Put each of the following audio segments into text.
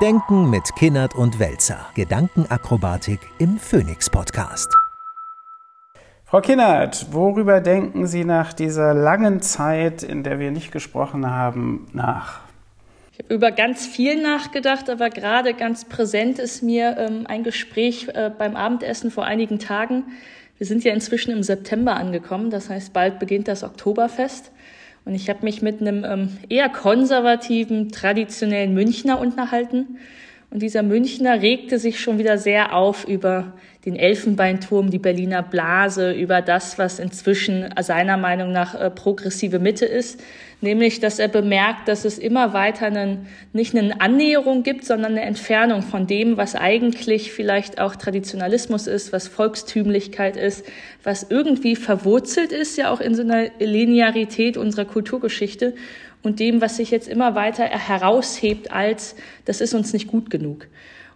Denken mit Kinnert und Welzer. Gedankenakrobatik im Phoenix Podcast. Frau Kinnert, worüber denken Sie nach dieser langen Zeit, in der wir nicht gesprochen haben, nach? Ich habe über ganz viel nachgedacht, aber gerade ganz präsent ist mir ähm, ein Gespräch äh, beim Abendessen vor einigen Tagen. Wir sind ja inzwischen im September angekommen, das heißt, bald beginnt das Oktoberfest. Und ich habe mich mit einem ähm, eher konservativen, traditionellen Münchner unterhalten. Und dieser Münchner regte sich schon wieder sehr auf über den Elfenbeinturm, die Berliner Blase, über das, was inzwischen seiner Meinung nach äh, progressive Mitte ist, nämlich, dass er bemerkt, dass es immer weiter einen, nicht eine Annäherung gibt, sondern eine Entfernung von dem, was eigentlich vielleicht auch Traditionalismus ist, was Volkstümlichkeit ist, was irgendwie verwurzelt ist, ja auch in so einer Linearität unserer Kulturgeschichte und dem, was sich jetzt immer weiter heraushäbt als, das ist uns nicht gut genug.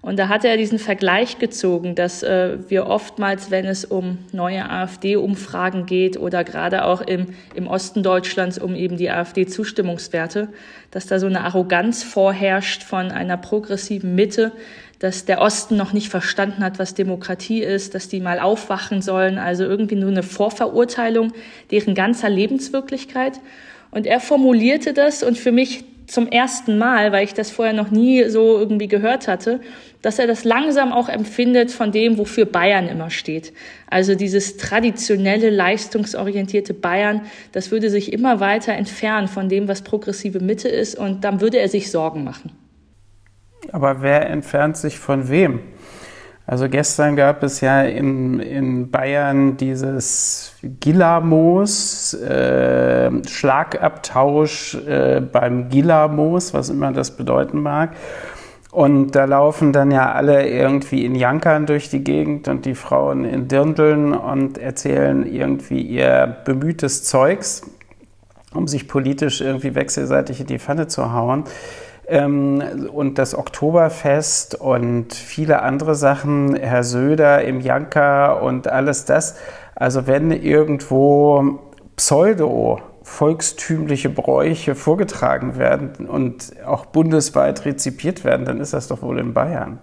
Und da hat er diesen Vergleich gezogen, dass äh, wir oftmals, wenn es um neue AfD-Umfragen geht oder gerade auch im, im Osten Deutschlands um eben die AfD-Zustimmungswerte, dass da so eine Arroganz vorherrscht von einer progressiven Mitte, dass der Osten noch nicht verstanden hat, was Demokratie ist, dass die mal aufwachen sollen, also irgendwie nur eine Vorverurteilung deren ganzer Lebenswirklichkeit. Und er formulierte das und für mich zum ersten Mal, weil ich das vorher noch nie so irgendwie gehört hatte, dass er das langsam auch empfindet von dem, wofür Bayern immer steht. Also dieses traditionelle, leistungsorientierte Bayern, das würde sich immer weiter entfernen von dem, was progressive Mitte ist und dann würde er sich Sorgen machen. Aber wer entfernt sich von wem? Also gestern gab es ja in, in Bayern dieses Gillamos, äh, Schlagabtausch äh, beim Gillamos, was immer das bedeuten mag. Und da laufen dann ja alle irgendwie in Jankern durch die Gegend und die Frauen in Dirndeln und erzählen irgendwie ihr bemühtes Zeugs, um sich politisch irgendwie wechselseitig in die Pfanne zu hauen. Ähm, und das Oktoberfest und viele andere Sachen, Herr Söder im Janka und alles das. Also wenn irgendwo Pseudo volkstümliche Bräuche vorgetragen werden und auch bundesweit rezipiert werden, dann ist das doch wohl in Bayern.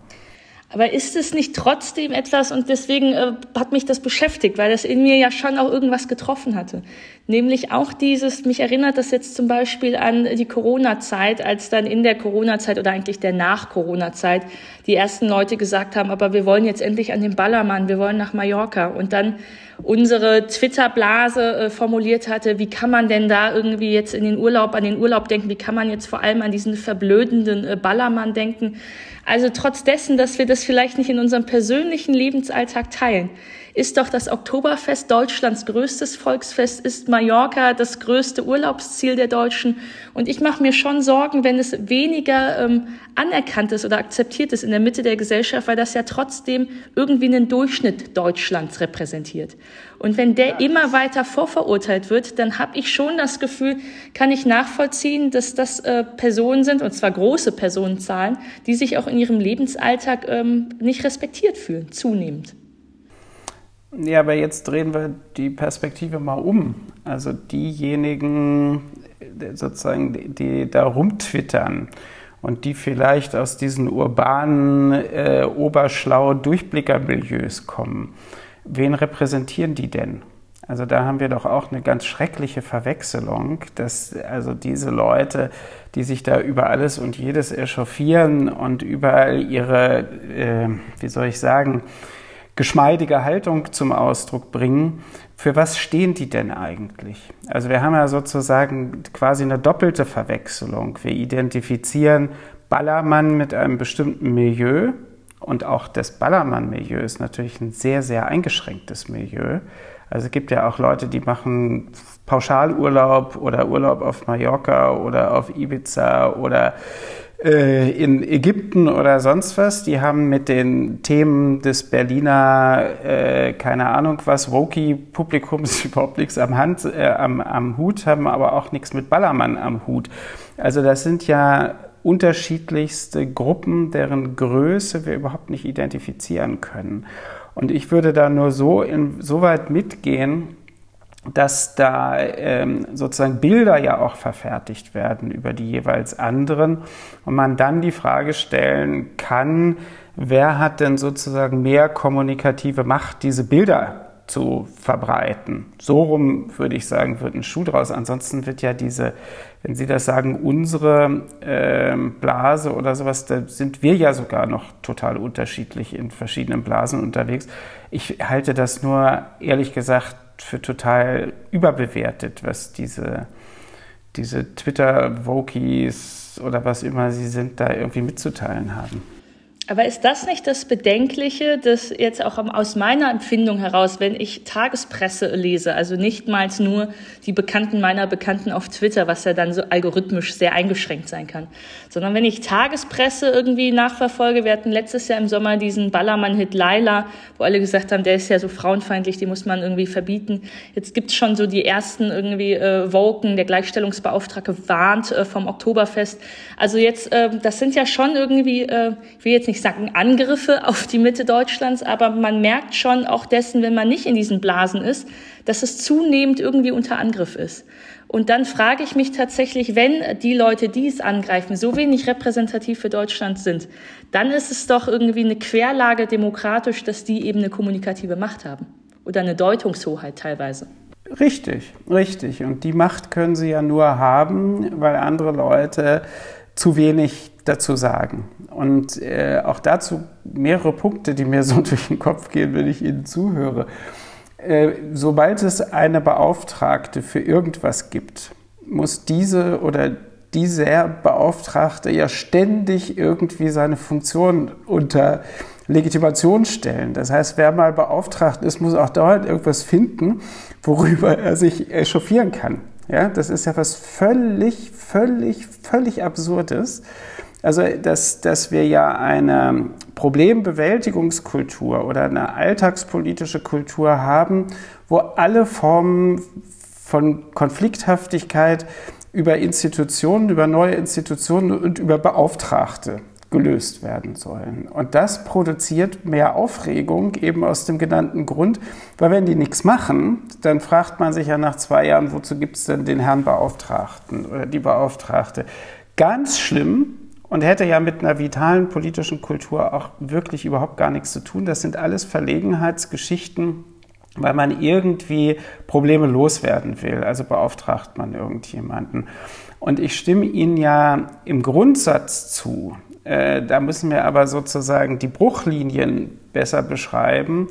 Aber ist es nicht trotzdem etwas, und deswegen äh, hat mich das beschäftigt, weil das in mir ja schon auch irgendwas getroffen hatte. Nämlich auch dieses, mich erinnert das jetzt zum Beispiel an die Corona-Zeit, als dann in der Corona-Zeit oder eigentlich der Nach-Corona-Zeit die ersten Leute gesagt haben, aber wir wollen jetzt endlich an den Ballermann, wir wollen nach Mallorca. Und dann unsere Twitter-Blase äh, formuliert hatte, wie kann man denn da irgendwie jetzt in den Urlaub, an den Urlaub denken, wie kann man jetzt vor allem an diesen verblödenden äh, Ballermann denken. Also trotz dessen, dass wir das vielleicht nicht in unserem persönlichen Lebensalltag teilen, ist doch das Oktoberfest Deutschlands größtes Volksfest, ist Mallorca das größte Urlaubsziel der Deutschen. Und ich mache mir schon Sorgen, wenn es weniger ähm, anerkannt ist oder akzeptiert ist in der Mitte der Gesellschaft, weil das ja trotzdem irgendwie einen Durchschnitt Deutschlands repräsentiert. Und wenn der immer weiter vorverurteilt wird, dann habe ich schon das Gefühl, kann ich nachvollziehen, dass das äh, Personen sind, und zwar große Personenzahlen, die sich auch in ihrem Lebensalltag ähm, nicht respektiert fühlen, zunehmend. Ja, aber jetzt drehen wir die Perspektive mal um. Also diejenigen sozusagen, die, da rumtwittern und die vielleicht aus diesen urbanen, äh, oberschlau Durchblickermilieus kommen, wen repräsentieren die denn? Also da haben wir doch auch eine ganz schreckliche Verwechslung, dass also diese Leute, die sich da über alles und jedes echauffieren und überall ihre, äh, wie soll ich sagen, geschmeidige Haltung zum Ausdruck bringen. Für was stehen die denn eigentlich? Also wir haben ja sozusagen quasi eine doppelte Verwechslung. Wir identifizieren Ballermann mit einem bestimmten Milieu und auch das Ballermann-Milieu ist natürlich ein sehr, sehr eingeschränktes Milieu. Also es gibt ja auch Leute, die machen Pauschalurlaub oder Urlaub auf Mallorca oder auf Ibiza oder äh, in Ägypten oder sonst was. Die haben mit den Themen des Berliner, äh, keine Ahnung was, Woki-Publikums überhaupt nichts am, Hand, äh, am, am Hut, haben aber auch nichts mit Ballermann am Hut. Also das sind ja unterschiedlichste Gruppen, deren Größe wir überhaupt nicht identifizieren können. Und ich würde da nur so, in, so weit mitgehen, dass da ähm, sozusagen Bilder ja auch verfertigt werden über die jeweils anderen und man dann die Frage stellen kann, wer hat denn sozusagen mehr kommunikative Macht, diese Bilder zu verbreiten. So rum würde ich sagen, wird ein Schuh draus. Ansonsten wird ja diese, wenn Sie das sagen, unsere äh, Blase oder sowas, da sind wir ja sogar noch total unterschiedlich in verschiedenen Blasen unterwegs. Ich halte das nur ehrlich gesagt für total überbewertet, was diese, diese Twitter-Vokies oder was immer sie sind, da irgendwie mitzuteilen haben. Aber ist das nicht das Bedenkliche, dass jetzt auch aus meiner Empfindung heraus, wenn ich Tagespresse lese, also nicht mal nur die Bekannten meiner Bekannten auf Twitter, was ja dann so algorithmisch sehr eingeschränkt sein kann, sondern wenn ich Tagespresse irgendwie nachverfolge, wir hatten letztes Jahr im Sommer diesen Ballermann-Hit Laila, wo alle gesagt haben, der ist ja so frauenfeindlich, die muss man irgendwie verbieten. Jetzt gibt's schon so die ersten irgendwie äh, Woken, der Gleichstellungsbeauftragte warnt äh, vom Oktoberfest. Also jetzt, äh, das sind ja schon irgendwie, äh, ich will jetzt nicht sagen Angriffe auf die Mitte Deutschlands, aber man merkt schon auch dessen, wenn man nicht in diesen Blasen ist, dass es zunehmend irgendwie unter Angriff ist. Und dann frage ich mich tatsächlich, wenn die Leute, die es angreifen, so wenig repräsentativ für Deutschland sind, dann ist es doch irgendwie eine Querlage demokratisch, dass die eben eine kommunikative Macht haben oder eine Deutungshoheit teilweise. Richtig, richtig. Und die Macht können sie ja nur haben, weil andere Leute zu wenig dazu sagen. Und äh, auch dazu mehrere Punkte, die mir so durch den Kopf gehen, wenn ich Ihnen zuhöre. Äh, sobald es eine Beauftragte für irgendwas gibt, muss diese oder dieser Beauftragte ja ständig irgendwie seine Funktion unter Legitimation stellen. Das heißt, wer mal beauftragt ist, muss auch dauernd irgendwas finden, worüber er sich echauffieren kann. Ja, das ist ja was völlig, völlig, völlig Absurdes. Also, dass, dass wir ja eine Problembewältigungskultur oder eine alltagspolitische Kultur haben, wo alle Formen von Konflikthaftigkeit über Institutionen, über neue Institutionen und über Beauftragte gelöst werden sollen. Und das produziert mehr Aufregung eben aus dem genannten Grund, weil wenn die nichts machen, dann fragt man sich ja nach zwei Jahren, wozu gibt es denn den Herrn Beauftragten oder die Beauftragte. Ganz schlimm und hätte ja mit einer vitalen politischen Kultur auch wirklich überhaupt gar nichts zu tun. Das sind alles Verlegenheitsgeschichten, weil man irgendwie Probleme loswerden will. Also beauftragt man irgendjemanden. Und ich stimme Ihnen ja im Grundsatz zu. Äh, da müssen wir aber sozusagen die Bruchlinien besser beschreiben,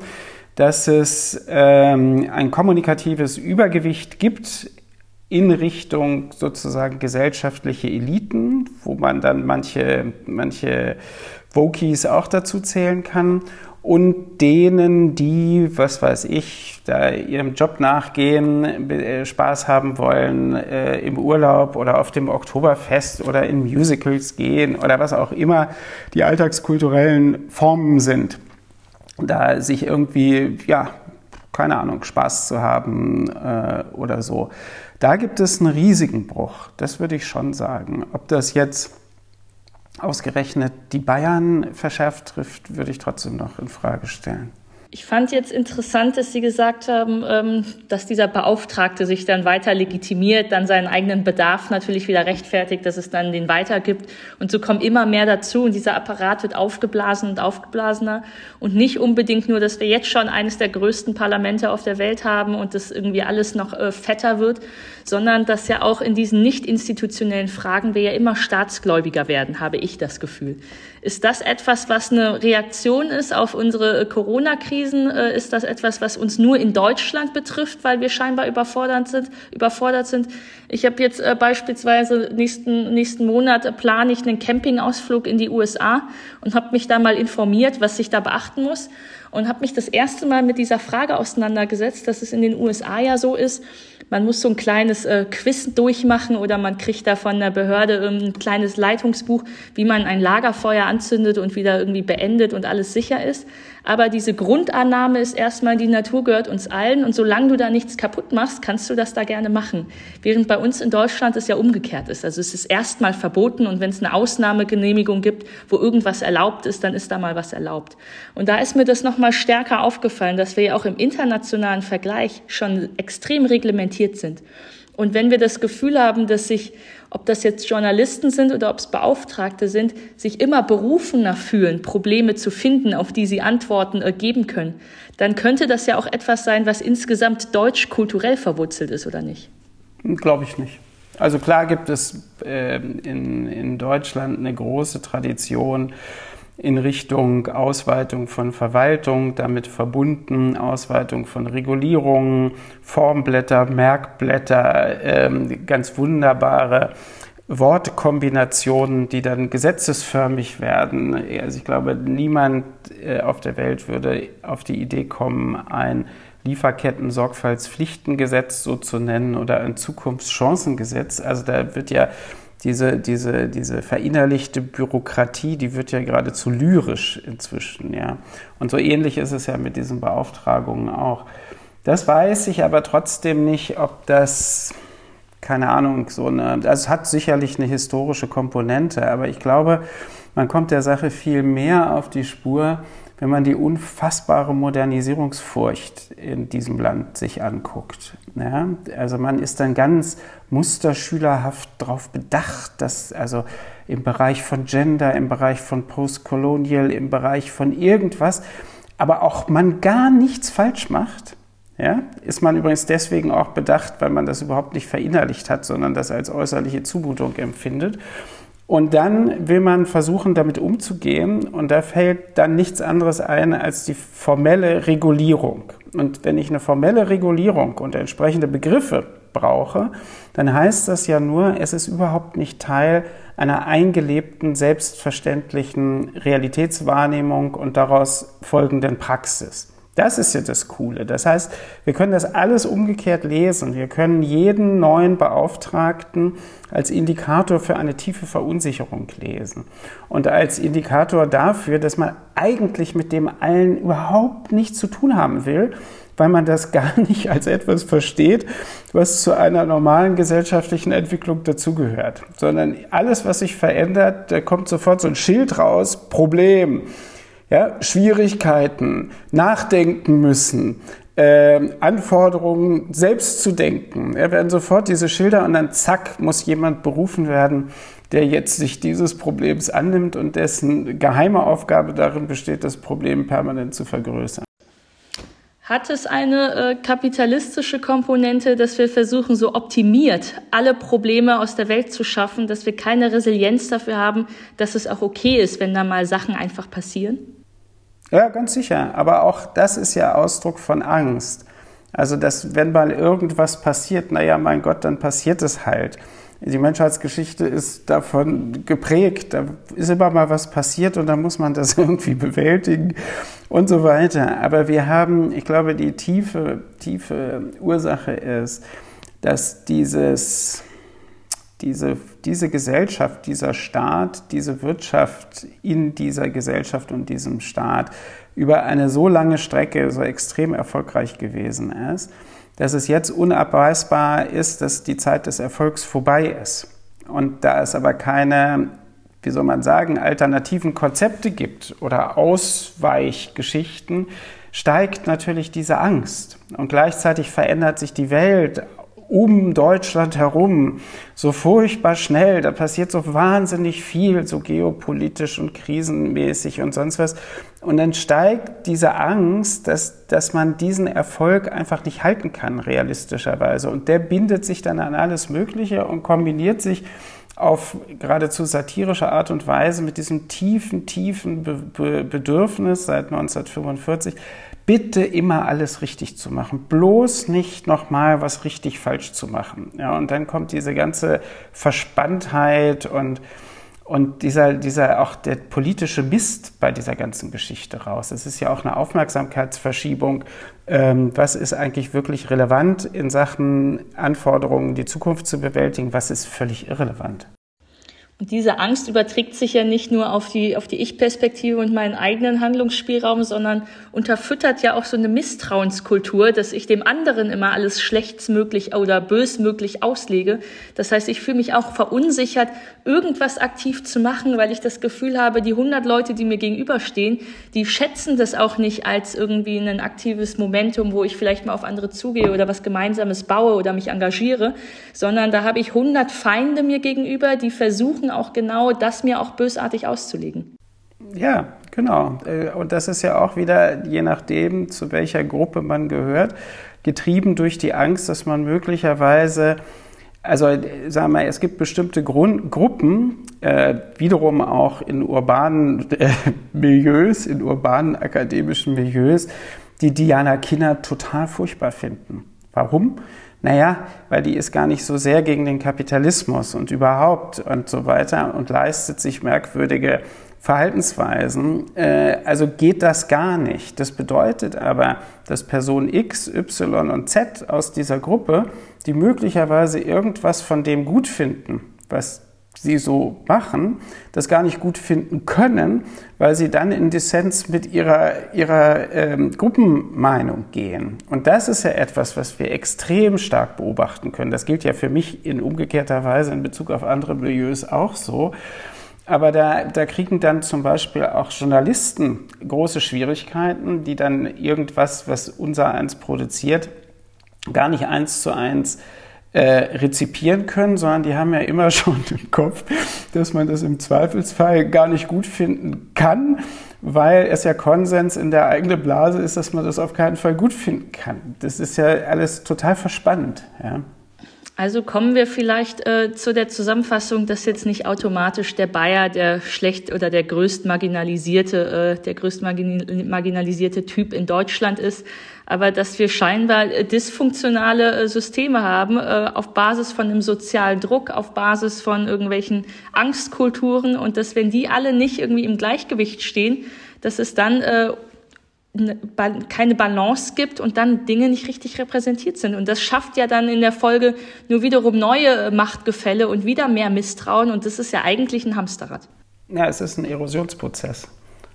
dass es ähm, ein kommunikatives Übergewicht gibt in Richtung sozusagen gesellschaftliche Eliten, wo man dann manche, manche Vokies auch dazu zählen kann und denen, die, was weiß ich, da ihrem Job nachgehen, äh, Spaß haben wollen, äh, im Urlaub oder auf dem Oktoberfest oder in Musicals gehen oder was auch immer die alltagskulturellen Formen sind. Da sich irgendwie, ja, keine Ahnung, Spaß zu haben äh, oder so. Da gibt es einen riesigen Bruch, das würde ich schon sagen. Ob das jetzt ausgerechnet die Bayern verschärft trifft, würde ich trotzdem noch in Frage stellen. Ich fand jetzt interessant, dass Sie gesagt haben, ähm, dass dieser Beauftragte sich dann weiter legitimiert, dann seinen eigenen Bedarf natürlich wieder rechtfertigt, dass es dann den weitergibt. Und so kommen immer mehr dazu und dieser Apparat wird aufgeblasen und aufgeblasener. Und nicht unbedingt nur, dass wir jetzt schon eines der größten Parlamente auf der Welt haben und das irgendwie alles noch äh, fetter wird, sondern dass ja auch in diesen nicht institutionellen Fragen wir ja immer staatsgläubiger werden, habe ich das Gefühl. Ist das etwas, was eine Reaktion ist auf unsere Corona-Krisen? Äh, ist das etwas, was uns nur in Deutschland betrifft, weil wir scheinbar überfordert sind? Überfordert sind? Ich habe jetzt äh, beispielsweise nächsten, nächsten Monat äh, plane ich einen Campingausflug in die USA und habe mich da mal informiert, was ich da beachten muss und habe mich das erste Mal mit dieser Frage auseinandergesetzt, dass es in den USA ja so ist, man muss so ein kleines äh, Quiz durchmachen oder man kriegt da von der Behörde ähm, ein kleines Leitungsbuch, wie man ein Lagerfeuer anzündet und wieder irgendwie beendet und alles sicher ist. Aber diese Grundannahme ist erstmal, die Natur gehört uns allen und solange du da nichts kaputt machst, kannst du das da gerne machen. Während bei uns in Deutschland es ja umgekehrt ist. Also es ist erstmal verboten und wenn es eine Ausnahmegenehmigung gibt, wo irgendwas erlaubt ist, dann ist da mal was erlaubt. Und da ist mir das nochmal mal stärker aufgefallen, dass wir ja auch im internationalen Vergleich schon extrem reglementiert sind. Und wenn wir das Gefühl haben, dass sich, ob das jetzt Journalisten sind oder ob es Beauftragte sind, sich immer berufener fühlen, Probleme zu finden, auf die sie Antworten geben können, dann könnte das ja auch etwas sein, was insgesamt deutsch kulturell verwurzelt ist, oder nicht? Glaube ich nicht. Also klar gibt es äh, in, in Deutschland eine große Tradition in Richtung Ausweitung von Verwaltung, damit verbunden Ausweitung von Regulierungen, Formblätter, Merkblätter, äh, ganz wunderbare Wortkombinationen, die dann gesetzesförmig werden. Also ich glaube, niemand äh, auf der Welt würde auf die Idee kommen, ein Lieferketten-Sorgfaltspflichtengesetz so zu nennen oder ein Zukunftschancengesetz. Also da wird ja diese, diese, diese verinnerlichte Bürokratie, die wird ja geradezu lyrisch inzwischen, ja. Und so ähnlich ist es ja mit diesen Beauftragungen auch. Das weiß ich aber trotzdem nicht, ob das, keine Ahnung, so eine, es hat sicherlich eine historische Komponente, aber ich glaube, man kommt der Sache viel mehr auf die Spur, wenn man die unfassbare Modernisierungsfurcht in diesem Land sich anguckt. Ja, also man ist dann ganz musterschülerhaft darauf bedacht, dass also im Bereich von Gender, im Bereich von Postcolonial, im Bereich von irgendwas, aber auch man gar nichts falsch macht. Ja, ist man übrigens deswegen auch bedacht, weil man das überhaupt nicht verinnerlicht hat, sondern das als äußerliche Zumutung empfindet. Und dann will man versuchen, damit umzugehen. Und da fällt dann nichts anderes ein als die formelle Regulierung. Und wenn ich eine formelle Regulierung und entsprechende Begriffe brauche, dann heißt das ja nur, es ist überhaupt nicht Teil einer eingelebten, selbstverständlichen Realitätswahrnehmung und daraus folgenden Praxis. Das ist ja das Coole. Das heißt, wir können das alles umgekehrt lesen. Wir können jeden neuen Beauftragten als Indikator für eine tiefe Verunsicherung lesen. Und als Indikator dafür, dass man eigentlich mit dem allen überhaupt nichts zu tun haben will, weil man das gar nicht als etwas versteht, was zu einer normalen gesellschaftlichen Entwicklung dazugehört. Sondern alles, was sich verändert, da kommt sofort so ein Schild raus, Problem ja, Schwierigkeiten, nachdenken müssen, äh, Anforderungen selbst zu denken. Ja, werden sofort diese Schilder und dann zack muss jemand berufen werden, der jetzt sich dieses Problems annimmt und dessen geheime Aufgabe darin besteht, das Problem permanent zu vergrößern. Hat es eine äh, kapitalistische Komponente, dass wir versuchen, so optimiert alle Probleme aus der Welt zu schaffen, dass wir keine Resilienz dafür haben, dass es auch okay ist, wenn da mal Sachen einfach passieren? Ja, ganz sicher. Aber auch das ist ja Ausdruck von Angst. Also, dass wenn mal irgendwas passiert, naja, mein Gott, dann passiert es halt. Die Menschheitsgeschichte ist davon geprägt. Da ist immer mal was passiert und dann muss man das irgendwie bewältigen und so weiter. Aber wir haben, ich glaube, die tiefe, tiefe Ursache ist, dass dieses, diese, diese Gesellschaft, dieser Staat, diese Wirtschaft in dieser Gesellschaft und diesem Staat über eine so lange Strecke so extrem erfolgreich gewesen ist, dass es jetzt unabweisbar ist, dass die Zeit des Erfolgs vorbei ist. Und da es aber keine, wie soll man sagen, alternativen Konzepte gibt oder Ausweichgeschichten, steigt natürlich diese Angst. Und gleichzeitig verändert sich die Welt um Deutschland herum so furchtbar schnell. Da passiert so wahnsinnig viel, so geopolitisch und krisenmäßig und sonst was. Und dann steigt diese Angst, dass, dass man diesen Erfolg einfach nicht halten kann, realistischerweise. Und der bindet sich dann an alles Mögliche und kombiniert sich auf geradezu satirische Art und Weise mit diesem tiefen, tiefen Be Be Bedürfnis seit 1945, bitte immer alles richtig zu machen, bloß nicht nochmal was richtig falsch zu machen. Ja, und dann kommt diese ganze Verspanntheit und, und dieser, dieser auch der politische Mist bei dieser ganzen Geschichte raus. Es ist ja auch eine Aufmerksamkeitsverschiebung. Ähm, was ist eigentlich wirklich relevant in Sachen Anforderungen, die Zukunft zu bewältigen? Was ist völlig irrelevant? Diese Angst überträgt sich ja nicht nur auf die, auf die Ich-Perspektive und meinen eigenen Handlungsspielraum, sondern unterfüttert ja auch so eine Misstrauenskultur, dass ich dem anderen immer alles schlechtsmöglich oder bösmöglich auslege. Das heißt, ich fühle mich auch verunsichert, irgendwas aktiv zu machen, weil ich das Gefühl habe, die 100 Leute, die mir gegenüberstehen, die schätzen das auch nicht als irgendwie ein aktives Momentum, wo ich vielleicht mal auf andere zugehe oder was Gemeinsames baue oder mich engagiere, sondern da habe ich 100 Feinde mir gegenüber, die versuchen auch genau das mir auch bösartig auszulegen. Ja, genau. Äh, und das ist ja auch wieder, je nachdem, zu welcher Gruppe man gehört, getrieben durch die Angst, dass man möglicherweise also sagen wir, es gibt bestimmte Grund Gruppen, äh, wiederum auch in urbanen äh, Milieus, in urbanen akademischen Milieus, die Diana Kinner total furchtbar finden. Warum? Naja, weil die ist gar nicht so sehr gegen den Kapitalismus und überhaupt und so weiter und leistet sich merkwürdige Verhaltensweisen. Äh, also geht das gar nicht. Das bedeutet aber, dass Person X, Y und Z aus dieser Gruppe die möglicherweise irgendwas von dem gut finden, was sie so machen, das gar nicht gut finden können, weil sie dann in Dissens mit ihrer, ihrer ähm, Gruppenmeinung gehen. Und das ist ja etwas, was wir extrem stark beobachten können. Das gilt ja für mich in umgekehrter Weise in Bezug auf andere Milieus auch so. Aber da, da kriegen dann zum Beispiel auch Journalisten große Schwierigkeiten, die dann irgendwas, was unser eins produziert, gar nicht eins zu eins äh, rezipieren können, sondern die haben ja immer schon im Kopf, dass man das im Zweifelsfall gar nicht gut finden kann, weil es ja Konsens in der eigenen Blase ist, dass man das auf keinen Fall gut finden kann. Das ist ja alles total verspannt. Ja. Also kommen wir vielleicht äh, zu der Zusammenfassung, dass jetzt nicht automatisch der Bayer der schlecht oder der größt marginalisierte, äh, der größt marginalisierte Typ in Deutschland ist, aber dass wir scheinbar äh, dysfunktionale äh, Systeme haben äh, auf Basis von einem sozialen Druck, auf Basis von irgendwelchen Angstkulturen und dass wenn die alle nicht irgendwie im Gleichgewicht stehen, dass es dann keine Balance gibt und dann Dinge nicht richtig repräsentiert sind. Und das schafft ja dann in der Folge nur wiederum neue Machtgefälle und wieder mehr Misstrauen. Und das ist ja eigentlich ein Hamsterrad. Ja, es ist ein Erosionsprozess.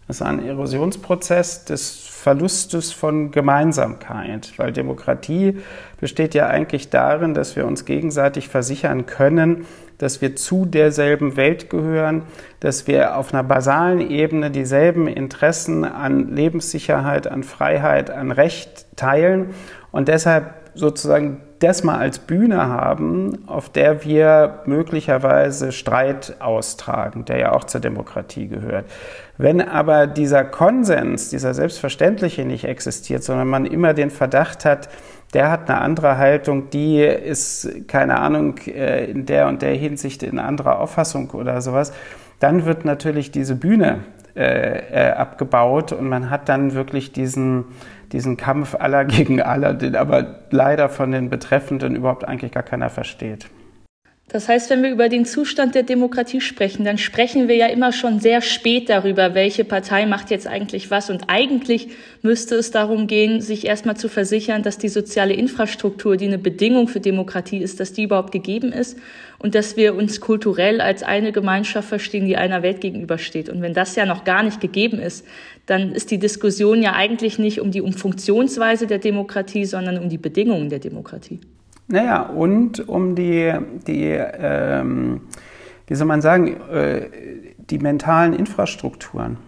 Es ist ein Erosionsprozess des Verlustes von Gemeinsamkeit, weil Demokratie besteht ja eigentlich darin, dass wir uns gegenseitig versichern können, dass wir zu derselben Welt gehören, dass wir auf einer basalen Ebene dieselben Interessen an Lebenssicherheit, an Freiheit, an Recht teilen und deshalb sozusagen das mal als Bühne haben, auf der wir möglicherweise Streit austragen, der ja auch zur Demokratie gehört. Wenn aber dieser Konsens, dieser selbstverständliche nicht existiert, sondern man immer den Verdacht hat, der hat eine andere Haltung, die ist, keine Ahnung, äh, in der und der Hinsicht in anderer Auffassung oder sowas, dann wird natürlich diese Bühne äh, abgebaut und man hat dann wirklich diesen, diesen Kampf aller gegen aller, den aber leider von den Betreffenden überhaupt eigentlich gar keiner versteht. Das heißt, wenn wir über den Zustand der Demokratie sprechen, dann sprechen wir ja immer schon sehr spät darüber, welche Partei macht jetzt eigentlich was. Und eigentlich müsste es darum gehen, sich erstmal zu versichern, dass die soziale Infrastruktur, die eine Bedingung für Demokratie ist, dass die überhaupt gegeben ist und dass wir uns kulturell als eine Gemeinschaft verstehen, die einer Welt gegenübersteht. Und wenn das ja noch gar nicht gegeben ist, dann ist die Diskussion ja eigentlich nicht um die um Funktionsweise der Demokratie, sondern um die Bedingungen der Demokratie. Naja, und um die, die ähm, wie soll man sagen, äh, die mentalen Infrastrukturen.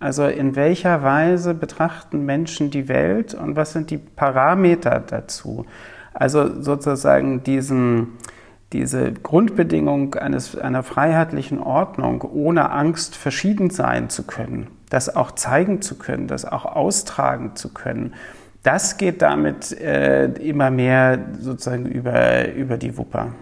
Also in welcher Weise betrachten Menschen die Welt und was sind die Parameter dazu? Also sozusagen diesen, diese Grundbedingung eines, einer freiheitlichen Ordnung, ohne Angst verschieden sein zu können, das auch zeigen zu können, das auch austragen zu können das geht damit äh, immer mehr sozusagen über, über die Wupper.